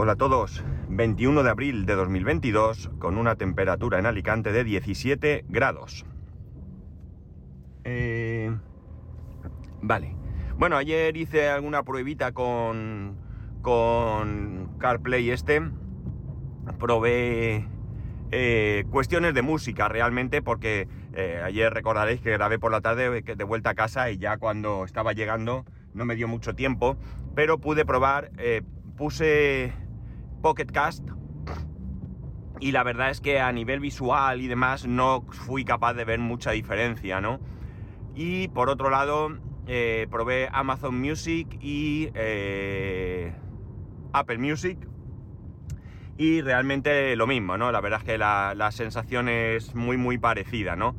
Hola a todos, 21 de abril de 2022 con una temperatura en Alicante de 17 grados. Eh, vale, bueno, ayer hice alguna pruebita con, con CarPlay este, probé eh, cuestiones de música realmente porque eh, ayer recordaréis que grabé por la tarde de vuelta a casa y ya cuando estaba llegando no me dio mucho tiempo, pero pude probar, puse Pocket Cast. Y la verdad es que a nivel visual y demás no fui capaz de ver mucha diferencia, ¿no? Y por otro lado, eh, probé Amazon Music y eh, Apple Music. Y realmente lo mismo, ¿no? La verdad es que la, la sensación es muy, muy parecida, ¿no?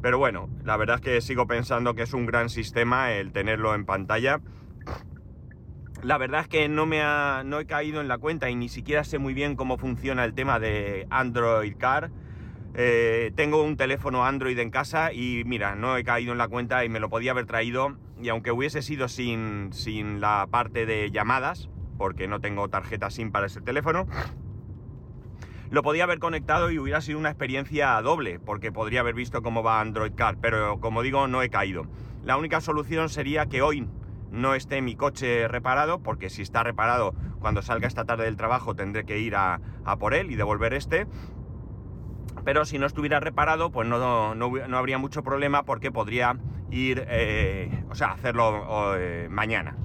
Pero bueno, la verdad es que sigo pensando que es un gran sistema el tenerlo en pantalla la verdad es que no me ha, no he caído en la cuenta y ni siquiera sé muy bien cómo funciona el tema de Android Car. Eh, tengo un teléfono Android en casa y mira, no he caído en la cuenta y me lo podía haber traído. Y aunque hubiese sido sin, sin la parte de llamadas, porque no tengo tarjeta SIM para ese teléfono, lo podía haber conectado y hubiera sido una experiencia doble, porque podría haber visto cómo va Android Car, pero como digo, no he caído. La única solución sería que hoy no esté mi coche reparado, porque si está reparado, cuando salga esta tarde del trabajo tendré que ir a, por él y devolver este. Pero si no estuviera reparado, pues no, no, habría mucho problema porque podría ir, eh, o sea, hacerlo eh, mañana.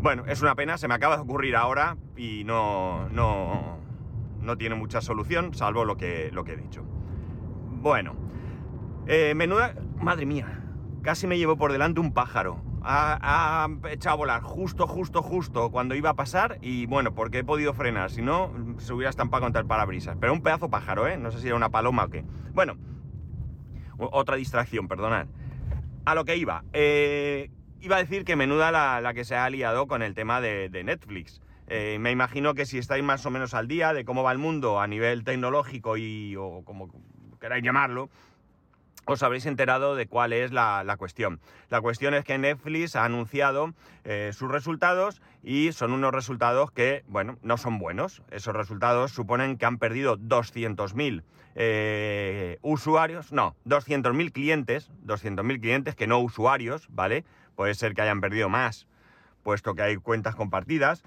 Bueno, es una pena, se me acaba de ocurrir ahora y no, no, no tiene mucha solución, salvo lo que, lo que he dicho. Bueno, eh, menuda... Madre mía, Casi me llevó por delante un pájaro. Ha, echado a volar justo, justo, justo cuando iba a pasar y bueno, porque he podido frenar, si no se hubiera estampado contra el parabrisas. Pero un pedazo pájaro, ¿eh? No sé si era una paloma o qué. Bueno, otra distracción, perdonad. A lo que iba. Eh, iba a decir que menuda la, que se ha liado con el tema de, Netflix. Eh, me imagino que si estáis más o menos al día de cómo va el mundo a nivel tecnológico y o como queráis llamarlo, os habréis enterado de cuál es la, cuestión. La cuestión es que Netflix ha anunciado eh, sus resultados y son unos resultados que, bueno, no son buenos. Esos resultados suponen que han perdido 200.000 eh, usuarios, no, 200.000 clientes, 200.000 clientes que no usuarios, ¿vale? Puede ser que hayan perdido más, puesto que hay cuentas compartidas.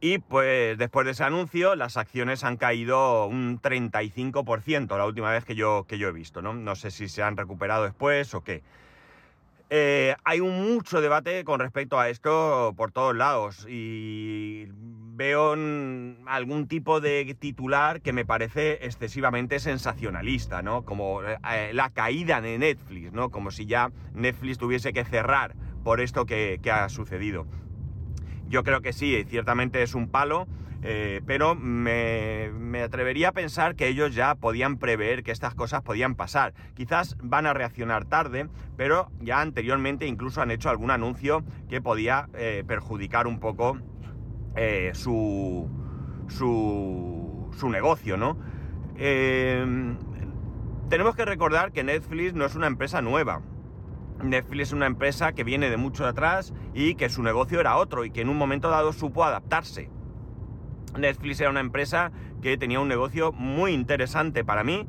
Y pues después de ese anuncio las acciones han caído un 35% la última vez que yo, que yo he visto, ¿no? No sé si se han recuperado después o qué. Eh, hay un mucho debate con respecto a esto por todos lados y veo algún tipo de titular que me parece excesivamente sensacionalista, ¿no? Como eh, la caída de Netflix, ¿no? Como si ya Netflix tuviese que cerrar por esto que, que ha sucedido. Yo creo que sí, ciertamente es un palo, eh, pero me, atrevería a pensar que ellos ya podían prever que estas cosas podían pasar. Quizás van a reaccionar tarde, pero ya anteriormente incluso han hecho algún anuncio que podía eh, perjudicar un poco eh, su, su, su, negocio, ¿no? tenemos que recordar que Netflix no es una empresa nueva. Netflix es una empresa que viene de mucho atrás y que su negocio era otro y que en un momento dado supo adaptarse. Netflix era una empresa que tenía un negocio muy interesante para mí.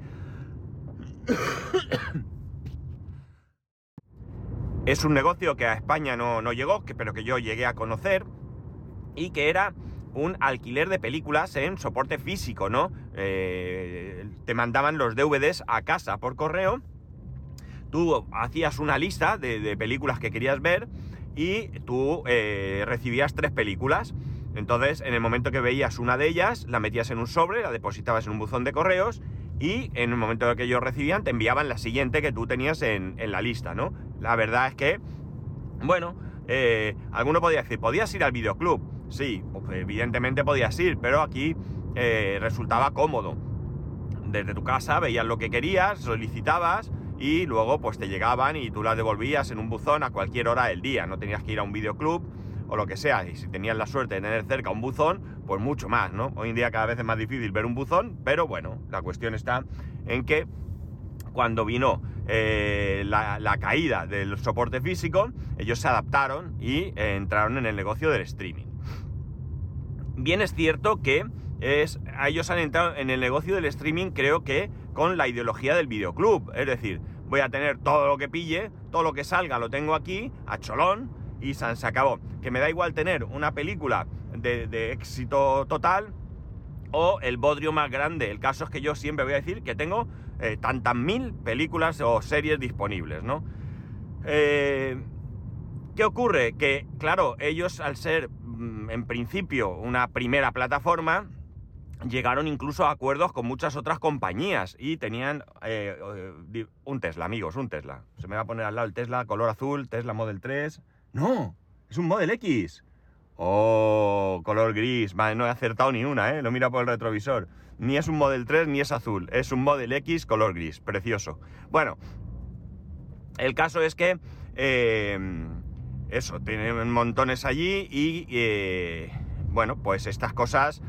es un negocio que a España no, llegó, pero que yo llegué a conocer y que era un alquiler de películas en soporte físico, ¿no? Eh, te mandaban los DVDs a casa por correo tú hacías una lista de, películas que querías ver y tú eh, recibías tres películas. Entonces, en el momento que veías una de ellas, la metías en un sobre, la depositabas en un buzón de correos y en el momento que ellos recibían, te enviaban la siguiente que tú tenías en, la lista, ¿no? La verdad es que, bueno, eh, alguno podía decir, ¿podías ir al videoclub? Sí, pues, evidentemente podías ir, pero aquí eh, resultaba cómodo. Desde tu casa veías lo que querías, solicitabas y luego pues te llegaban y tú las devolvías en un buzón a cualquier hora del día, no tenías que ir a un videoclub o lo que sea, y si tenías la suerte de tener cerca un buzón, pues mucho más, ¿no? Hoy en día cada vez es más difícil ver un buzón, pero bueno, la cuestión está en que cuando vino eh, la, caída del soporte físico, ellos se adaptaron y eh, entraron en el negocio del streaming. bien es cierto que es, ellos han entrado en el negocio del streaming, creo que con la ideología del videoclub. Es decir, voy a tener todo lo que pille, todo lo que salga lo tengo aquí, a cholón, y se acabó. Que me da igual tener una película de, éxito total o el bodrio más grande. El caso es que yo siempre voy a decir que tengo eh, tantas mil películas o series disponibles, ¿no? Eh, ¿Qué ocurre? Que, claro, ellos al ser mm, en principio una primera plataforma, llegaron incluso a acuerdos con muchas otras compañías y tenían eh, un Tesla, amigos, un Tesla. Se me va a poner al lado el Tesla color azul, Tesla Model 3. No, es un Model X. Oh, color gris. Vale, no he acertado ni una, ¿eh? Lo mira por el retrovisor. Ni es un Model 3 ni es azul. Es un Model X color gris. Precioso. Bueno, el caso es que... Eh, eso, tienen montones allí y... Eh, bueno, pues estas cosas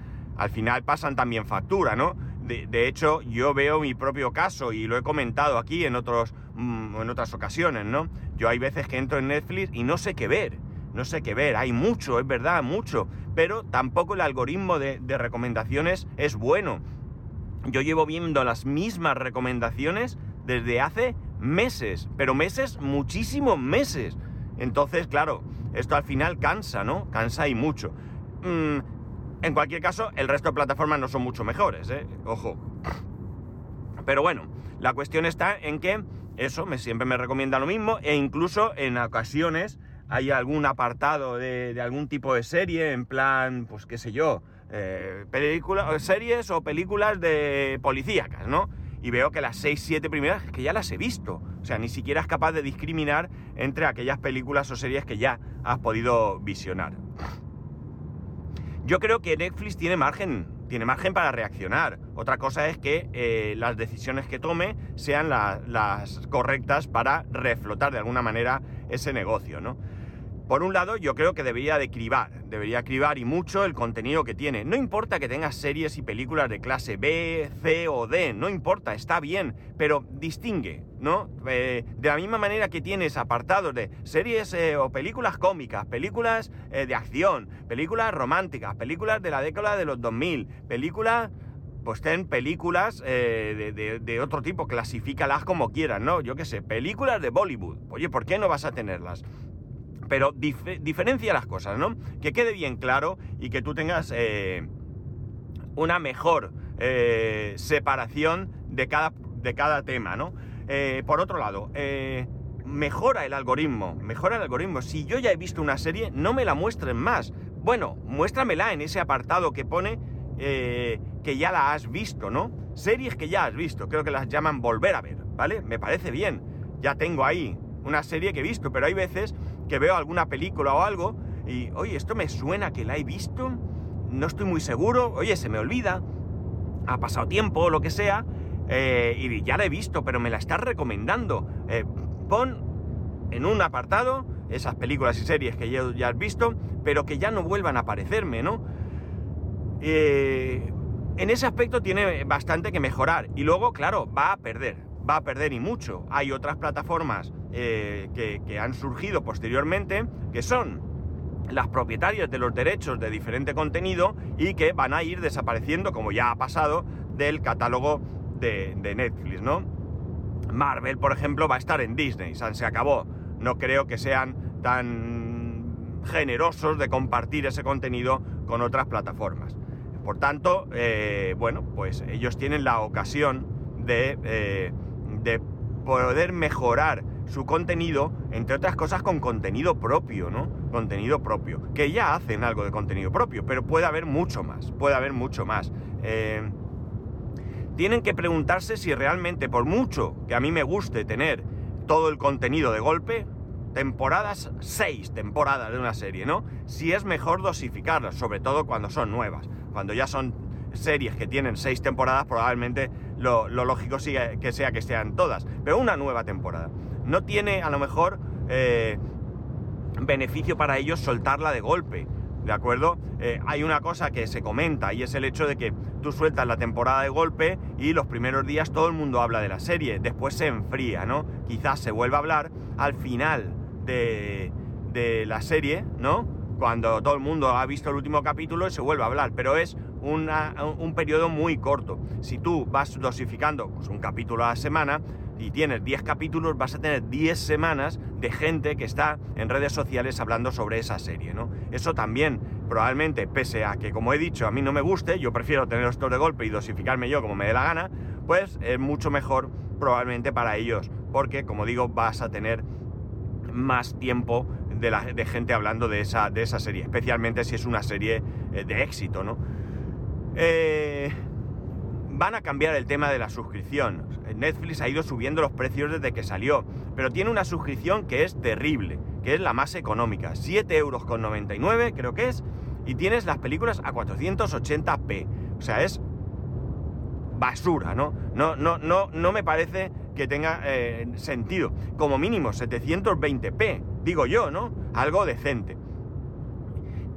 al final pasan también factura, ¿no? De, hecho, yo veo mi propio caso y lo he comentado aquí en, otros, mm, en otras ocasiones, ¿no? Yo hay veces que entro en Netflix y no sé qué ver no sé qué ver, hay mucho, es verdad, mucho, pero tampoco el algoritmo de, recomendaciones es bueno. Yo llevo viendo las mismas recomendaciones desde hace meses, pero meses, muchísimos meses. Entonces, claro, esto al final cansa, ¿no? Cansa y mucho. Mm, en cualquier caso, el resto de plataformas no son mucho mejores, ¿eh? Ojo. Pero bueno, la cuestión está en que eso me, siempre me recomienda lo mismo e incluso en ocasiones hay algún apartado de, algún tipo de serie, en plan, pues qué sé yo, eh, series o películas de policíacas, ¿no? Y veo que las 6, 7 primeras que ya las he visto. O sea, ni siquiera es capaz de discriminar entre aquellas películas o series que ya has podido visionar. Yo creo que Netflix tiene margen, tiene margen para reaccionar. Otra cosa es que eh, las decisiones que tome sean las correctas para reflotar de alguna manera ese negocio, ¿no? Por un lado, yo creo que debería de cribar, debería cribar y mucho el contenido que tiene. No importa que tengas series y películas de clase B, C o D, no importa, está bien, pero distingue, ¿no? Eh, de la misma manera que tienes apartados de series eh, o películas cómicas, películas eh, de acción, películas románticas, películas de la década de los 2000, películas pues ten películas de, de, otro tipo, clasifícalas como quieras, ¿no? Yo qué sé, películas de Bollywood. Oye, ¿por qué no vas a tenerlas? Pero diferencia las cosas, ¿no? Que quede bien claro y que tú tengas eh, una mejor eh, separación de cada, de cada tema, ¿no? Eh, por otro lado, mejora el algoritmo, mejora el algoritmo. Si yo ya he visto una serie, no me la muestren más. Bueno, muéstramela en ese apartado que pone que ya la has visto, ¿no? Series que ya has visto, creo que las llaman volver a ver, ¿vale? Me parece bien. Ya tengo ahí una serie que he visto, pero hay veces que veo alguna película o algo y, oye, esto me suena que la he visto, no estoy muy seguro, oye, se me olvida, ha pasado tiempo o lo que sea, eh, y ya la he visto, pero me la estás recomendando. Eh, pon en un apartado esas películas y series que ya has visto, pero que ya no vuelvan a aparecerme, ¿no? Eh, en ese aspecto tiene bastante que mejorar. Y luego, claro, va a perder, va a perder y mucho. Hay otras plataformas eh, que, han surgido posteriormente, que son las propietarias de los derechos de diferente contenido y que van a ir desapareciendo, como ya ha pasado, del catálogo de, Netflix, ¿no? Marvel, por ejemplo, va a estar en Disney, se acabó. No creo que sean tan generosos de compartir ese contenido con otras plataformas. Por tanto, eh, bueno, pues ellos tienen la ocasión de, eh, de poder mejorar su contenido, entre otras cosas, con contenido propio, ¿no? Contenido propio. Que ya hacen algo de contenido propio, pero puede haber mucho más, puede haber mucho más. Eh, tienen que preguntarse si realmente, por mucho que a mí me guste tener todo el contenido de golpe, temporadas, seis temporadas de una serie, ¿no? Si es mejor dosificarlas, sobre todo cuando son nuevas. Cuando ya son series que tienen seis temporadas, probablemente lo, lógico sigue que sea que sean todas, pero una nueva temporada no tiene a lo mejor eh, beneficio para ellos soltarla de golpe. ¿De acuerdo? Eh, hay una cosa que se comenta y es el hecho de que tú sueltas la temporada de golpe y los primeros días todo el mundo habla de la serie, después se enfría, ¿no? Quizás se vuelva a hablar al final de, de la serie, ¿no? cuando todo el mundo ha visto el último capítulo y se vuelve a hablar, pero es una- un periodo muy corto. Si tú vas dosificando pues, un capítulo a la semana y tienes 10 capítulos, vas a tener 10 semanas de gente que está en redes sociales hablando sobre esa serie, ¿no? Eso también, probablemente, pese a que, como he dicho, a mí no me guste, yo prefiero tener esto de golpe y dosificarme yo como me dé la gana, pues es mucho mejor probablemente para ellos, porque, como digo, vas a tener más tiempo de, la, de gente hablando de esa, de esa serie, especialmente si es una serie eh, de éxito, ¿no? Eh, van a cambiar el tema de la suscripción. Netflix ha ido subiendo los precios desde que salió, pero tiene una suscripción que es terrible, que es la más económica, 7,99 euros creo que es, y tienes las películas a 480p. O sea, es basura, ¿no? No, no, no, me parece que tenga eh, sentido. Como mínimo 720p, digo yo, ¿no? Algo decente.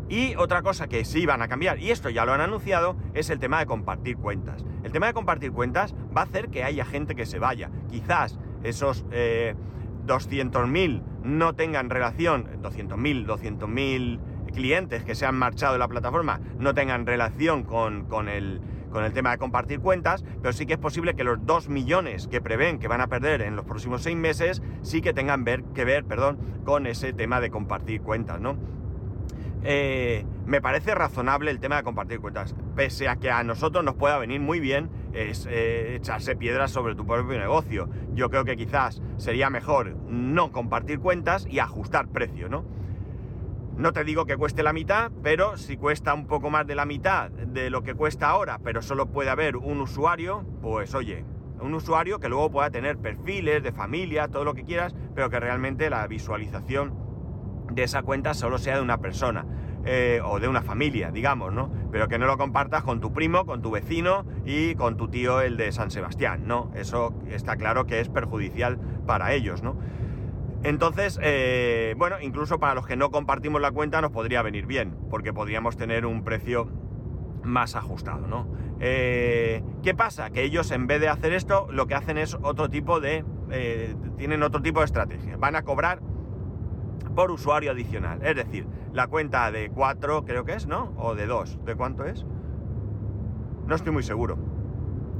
Y otra cosa que sí van a cambiar, y esto ya lo han anunciado, es el tema de compartir cuentas. El tema de compartir cuentas va a hacer que haya gente que se vaya. Quizás esos eh, 200.000 no tengan relación, 200.000, 200.000 clientes que se han marchado de la plataforma no tengan relación con, con el, con el tema de compartir cuentas, pero sí que es posible que los 2 millones que prevén que van a perder en los próximos 6 meses sí que tengan que ver perdón, con ese tema de compartir cuentas, ¿no? Eh, me parece razonable el tema de compartir cuentas, pese a que a nosotros nos pueda venir muy bien eh, echarse piedras sobre tu propio negocio. Yo creo que quizás sería mejor no compartir cuentas y ajustar precio, ¿no? No te digo que cueste la mitad, pero si cuesta un poco más de la mitad de lo que cuesta ahora, pero solo puede haber un usuario, pues oye, un usuario que luego pueda tener perfiles de familia, todo lo que quieras, pero que realmente la visualización de esa cuenta solo sea de una persona. eh, o de una familia, digamos, ¿no? Pero que no lo compartas con tu primo, con tu vecino y con tu tío el de San Sebastián, ¿no? Eso está claro que es perjudicial para ellos, ¿no? Entonces, eh, bueno, incluso para los que no compartimos la cuenta nos podría venir bien, porque podríamos tener un precio más ajustado, ¿no? Eh, ¿Qué pasa? Que ellos en vez de hacer esto, lo que hacen es otro tipo de... tienen otro tipo de estrategia. Van a cobrar por usuario adicional. Es decir, la cuenta de 4 creo que es, ¿no? O de 2. ¿De cuánto es? No estoy muy seguro.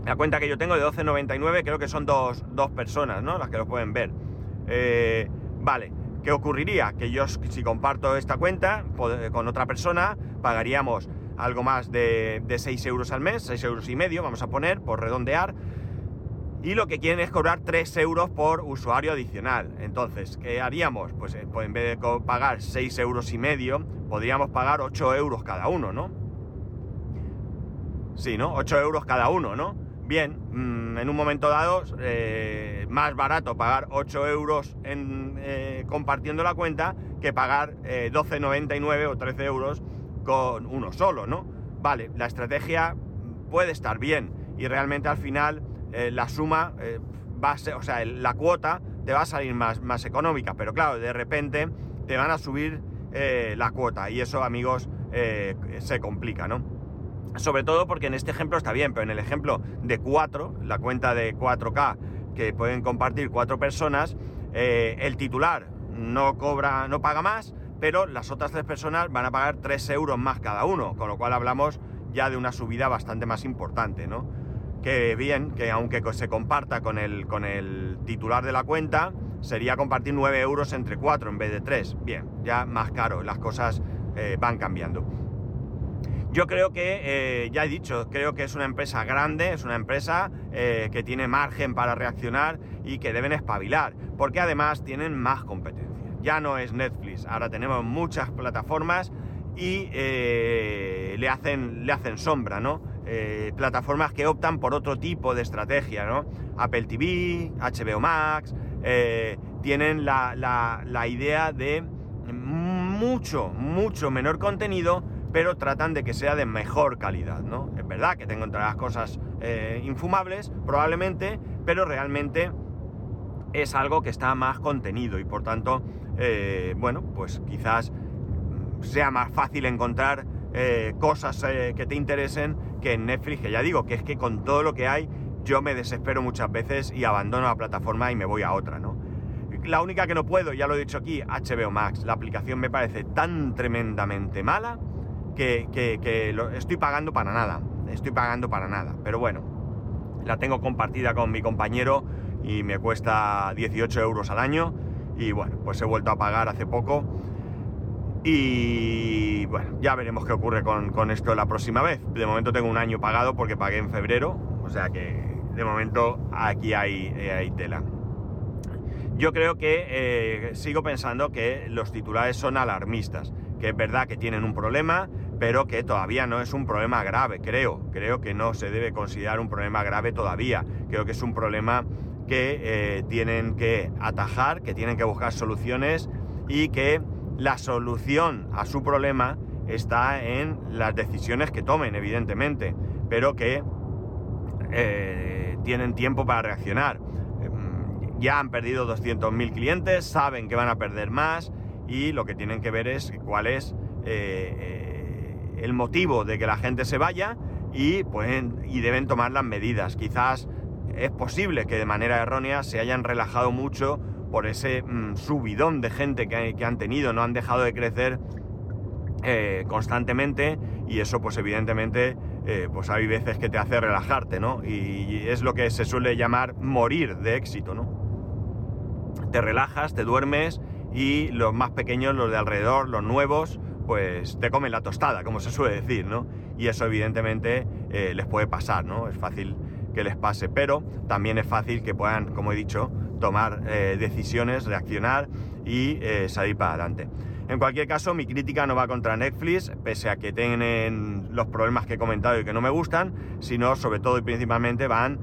La cuenta que yo tengo de 12.99 creo que son dos, dos personas, ¿no? Las que lo pueden ver. Eh, vale, ¿qué ocurriría? Que yo si comparto esta cuenta pod- con otra persona pagaríamos algo más de, de 6 euros al mes, 6 euros y medio, vamos a poner, por redondear. Y lo que quieren es cobrar 3 euros por usuario adicional. Entonces, ¿qué haríamos? Pues, eh, pues en vez de pagar 6 euros y medio, podríamos pagar 8 euros cada uno, ¿no? Sí, ¿no? 8 euros cada uno, ¿no? Bien, mm, en un momento dado, eh, más barato pagar 8 euros en, eh, compartiendo la cuenta que pagar eh, 12,99 o 13 euros con uno solo, ¿no? Vale, la estrategia puede estar bien y realmente al final eh, la suma eh, va a ser, o sea, la cuota te va a salir más, más económica, pero claro, de repente te van a subir eh, la cuota y eso, amigos, se complica, ¿no? Sobre todo porque en este ejemplo está bien, pero en el ejemplo de 4, la cuenta de 4K que pueden compartir cuatro personas, el titular no cobra, no paga más, pero las otras tres personas van a pagar 3 euros más cada uno, con lo cual hablamos ya de una subida bastante más importante, ¿no? Que bien, que aunque se comparta con el, con el titular de la cuenta, sería compartir 9 euros entre 4 en vez de 3. Bien, ya más caro, las cosas eh, van cambiando. Yo creo que, eh, ya he dicho, creo que es una empresa grande, es una empresa eh, que tiene margen para reaccionar y que deben espabilar, porque además tienen más competencia. Ya no es Netflix, ahora tenemos muchas plataformas y le, hacen, le hacen sombra, ¿no? Eh, plataformas que optan por otro tipo de estrategia, ¿no? Apple TV, HBO Max, eh, tienen la, la- la idea de mucho, mucho menor contenido, pero tratan de que sea de mejor calidad, ¿no? Es verdad que tengo entre las cosas eh, infumables, probablemente, pero realmente es algo que está más contenido y por tanto, bueno, pues quizás sea más fácil encontrar eh, cosas eh, que te interesen que en Netflix, que ya digo, que es que con todo lo que hay, yo me desespero muchas veces y abandono la plataforma y me voy a otra, ¿no? la única que no puedo, ya lo he dicho aquí, HBO Max. La aplicación me parece tan tremendamente mala que, que lo estoy pagando para nada. Estoy pagando para nada. Pero bueno, la tengo compartida con mi compañero y me cuesta 18 euros al año. Y bueno, pues he vuelto a pagar hace poco. Y bueno, ya veremos qué ocurre con, esto la próxima vez. De momento tengo un año pagado porque pagué en febrero. O sea que de momento aquí hay, eh, hay tela. Yo creo que eh, sigo pensando que los titulares son alarmistas. Que es verdad que tienen un problema, pero que todavía no es un problema grave, creo. Creo que no se debe considerar un problema grave todavía. Creo que es un problema que eh, tienen que atajar, que tienen que buscar soluciones y que la solución a su problema está en las decisiones que tomen, evidentemente, pero que eh, tienen tiempo para reaccionar. Em, ya han perdido 200.000 clientes, saben que van a perder más y lo que tienen que ver es cuál es eh, el motivo de que la gente se vaya y, pueden, y deben tomar las medidas. Quizás es posible que de manera errónea se hayan relajado mucho por ese mm, subidón de gente que, han tenido, no han dejado de crecer eh, constantemente y eso pues evidentemente eh, pues hay veces que te hace relajarte, ¿no? Y, es lo que se suele llamar morir de éxito, ¿no? Te relajas, te duermes y los más pequeños, los de alrededor, los nuevos, pues te comen la tostada, como se suele decir, ¿no? Y eso evidentemente eh, les puede pasar, ¿no? Es fácil que les pase, pero también es fácil que puedan, como he dicho, tomar eh, decisiones, reaccionar y eh, salir para adelante. En cualquier caso, mi crítica no va contra Netflix, pese a que tienen los problemas que he comentado y que no me gustan, sino sobre todo y principalmente van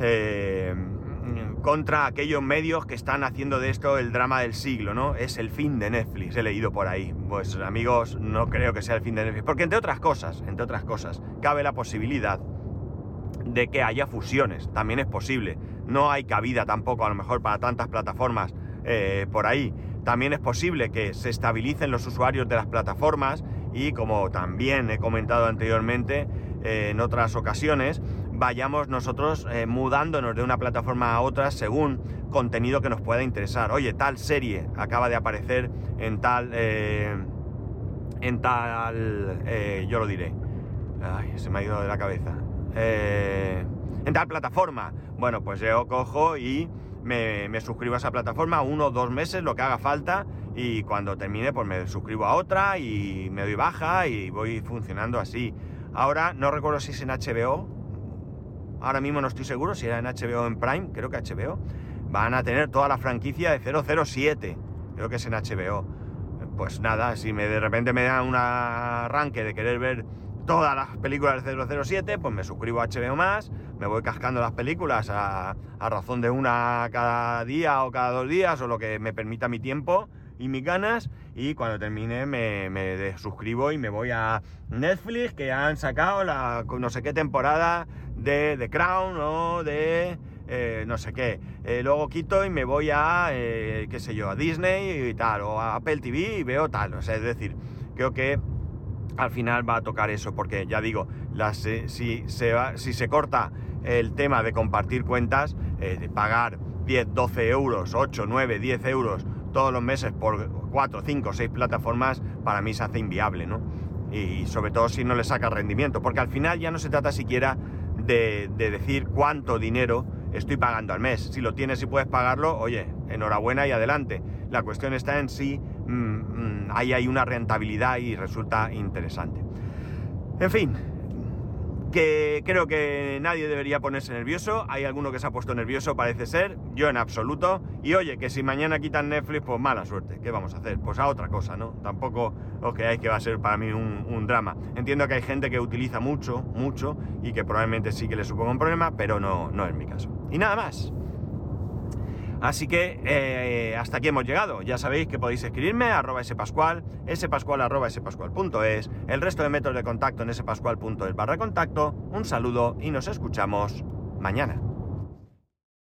eh, contra aquellos medios que están haciendo de esto el drama del siglo, ¿no? Es el fin de Netflix, he leído por ahí. Pues amigos, no creo que sea el fin de Netflix, porque entre otras cosas, entre otras cosas, cabe la posibilidad de que haya fusiones, también es posible. No hay cabida tampoco a lo mejor para tantas plataformas eh, por ahí. También es posible que se estabilicen los usuarios de las plataformas y como también he comentado anteriormente eh, en otras ocasiones, vayamos nosotros eh, mudándonos de una plataforma a otra según contenido que nos pueda interesar. Oye, tal serie acaba de aparecer en tal... en tal... yo lo diré. Ay, se me ha ido de la cabeza. Eh, en tal plataforma. Bueno, pues yo cojo y me, suscribo a esa plataforma uno o dos meses, lo que haga falta, y cuando termine, pues me suscribo a otra y me doy baja y voy funcionando así. Ahora no recuerdo si es en HBO, ahora mismo no estoy seguro si era en HBO en Prime, creo que HBO. Van a tener toda la franquicia de 007, creo que es en HBO. Pues nada, si me, de repente me da un arranque de querer ver todas las películas de 007, pues me suscribo a HBO más, me voy cascando las películas a, razón de una cada día o cada dos días o lo que me permita mi tiempo y mis ganas y cuando termine me, suscribo y me voy a Netflix que han sacado la no sé qué temporada de The Crown o de eh, no sé qué. Eh, luego quito y me voy a, eh, qué sé yo, a Disney y tal, o a Apple TV y veo tal. O sea, es decir, creo que al final va a tocar eso, porque ya digo, si, se corta el tema de compartir cuentas, eh, de pagar 10, 12 euros, 8, 9, 10 euros todos los meses por 4, 5, 6 plataformas, para mí se hace inviable, ¿no? Y, sobre todo si no le saca rendimiento, porque al final ya no se trata siquiera de, de decir cuánto dinero estoy pagando al mes. Si lo tienes y puedes pagarlo, oye, enhorabuena y adelante. La cuestión está en si mm, mm, ahí hay una rentabilidad y resulta interesante. En fin, que creo que nadie debería ponerse nervioso. Hay alguno que se ha puesto nervioso, parece ser, yo en absoluto. Y oye, que si mañana quitan Netflix, pues mala suerte. ¿Qué vamos a hacer? Pues a otra cosa, ¿no? Tampoco os creáis que va a ser para mí un, drama. Entiendo que hay gente que utiliza mucho, mucho, y que probablemente sí que le suponga un problema, pero no, no es mi caso. Y nada más. Así que eh, hasta aquí hemos llegado. Ya sabéis que podéis escribirme a arroba spascual, spascual arroba spascual.es, el resto de métodos de contacto en spascual.es barra contacto. Un saludo y nos escuchamos mañana.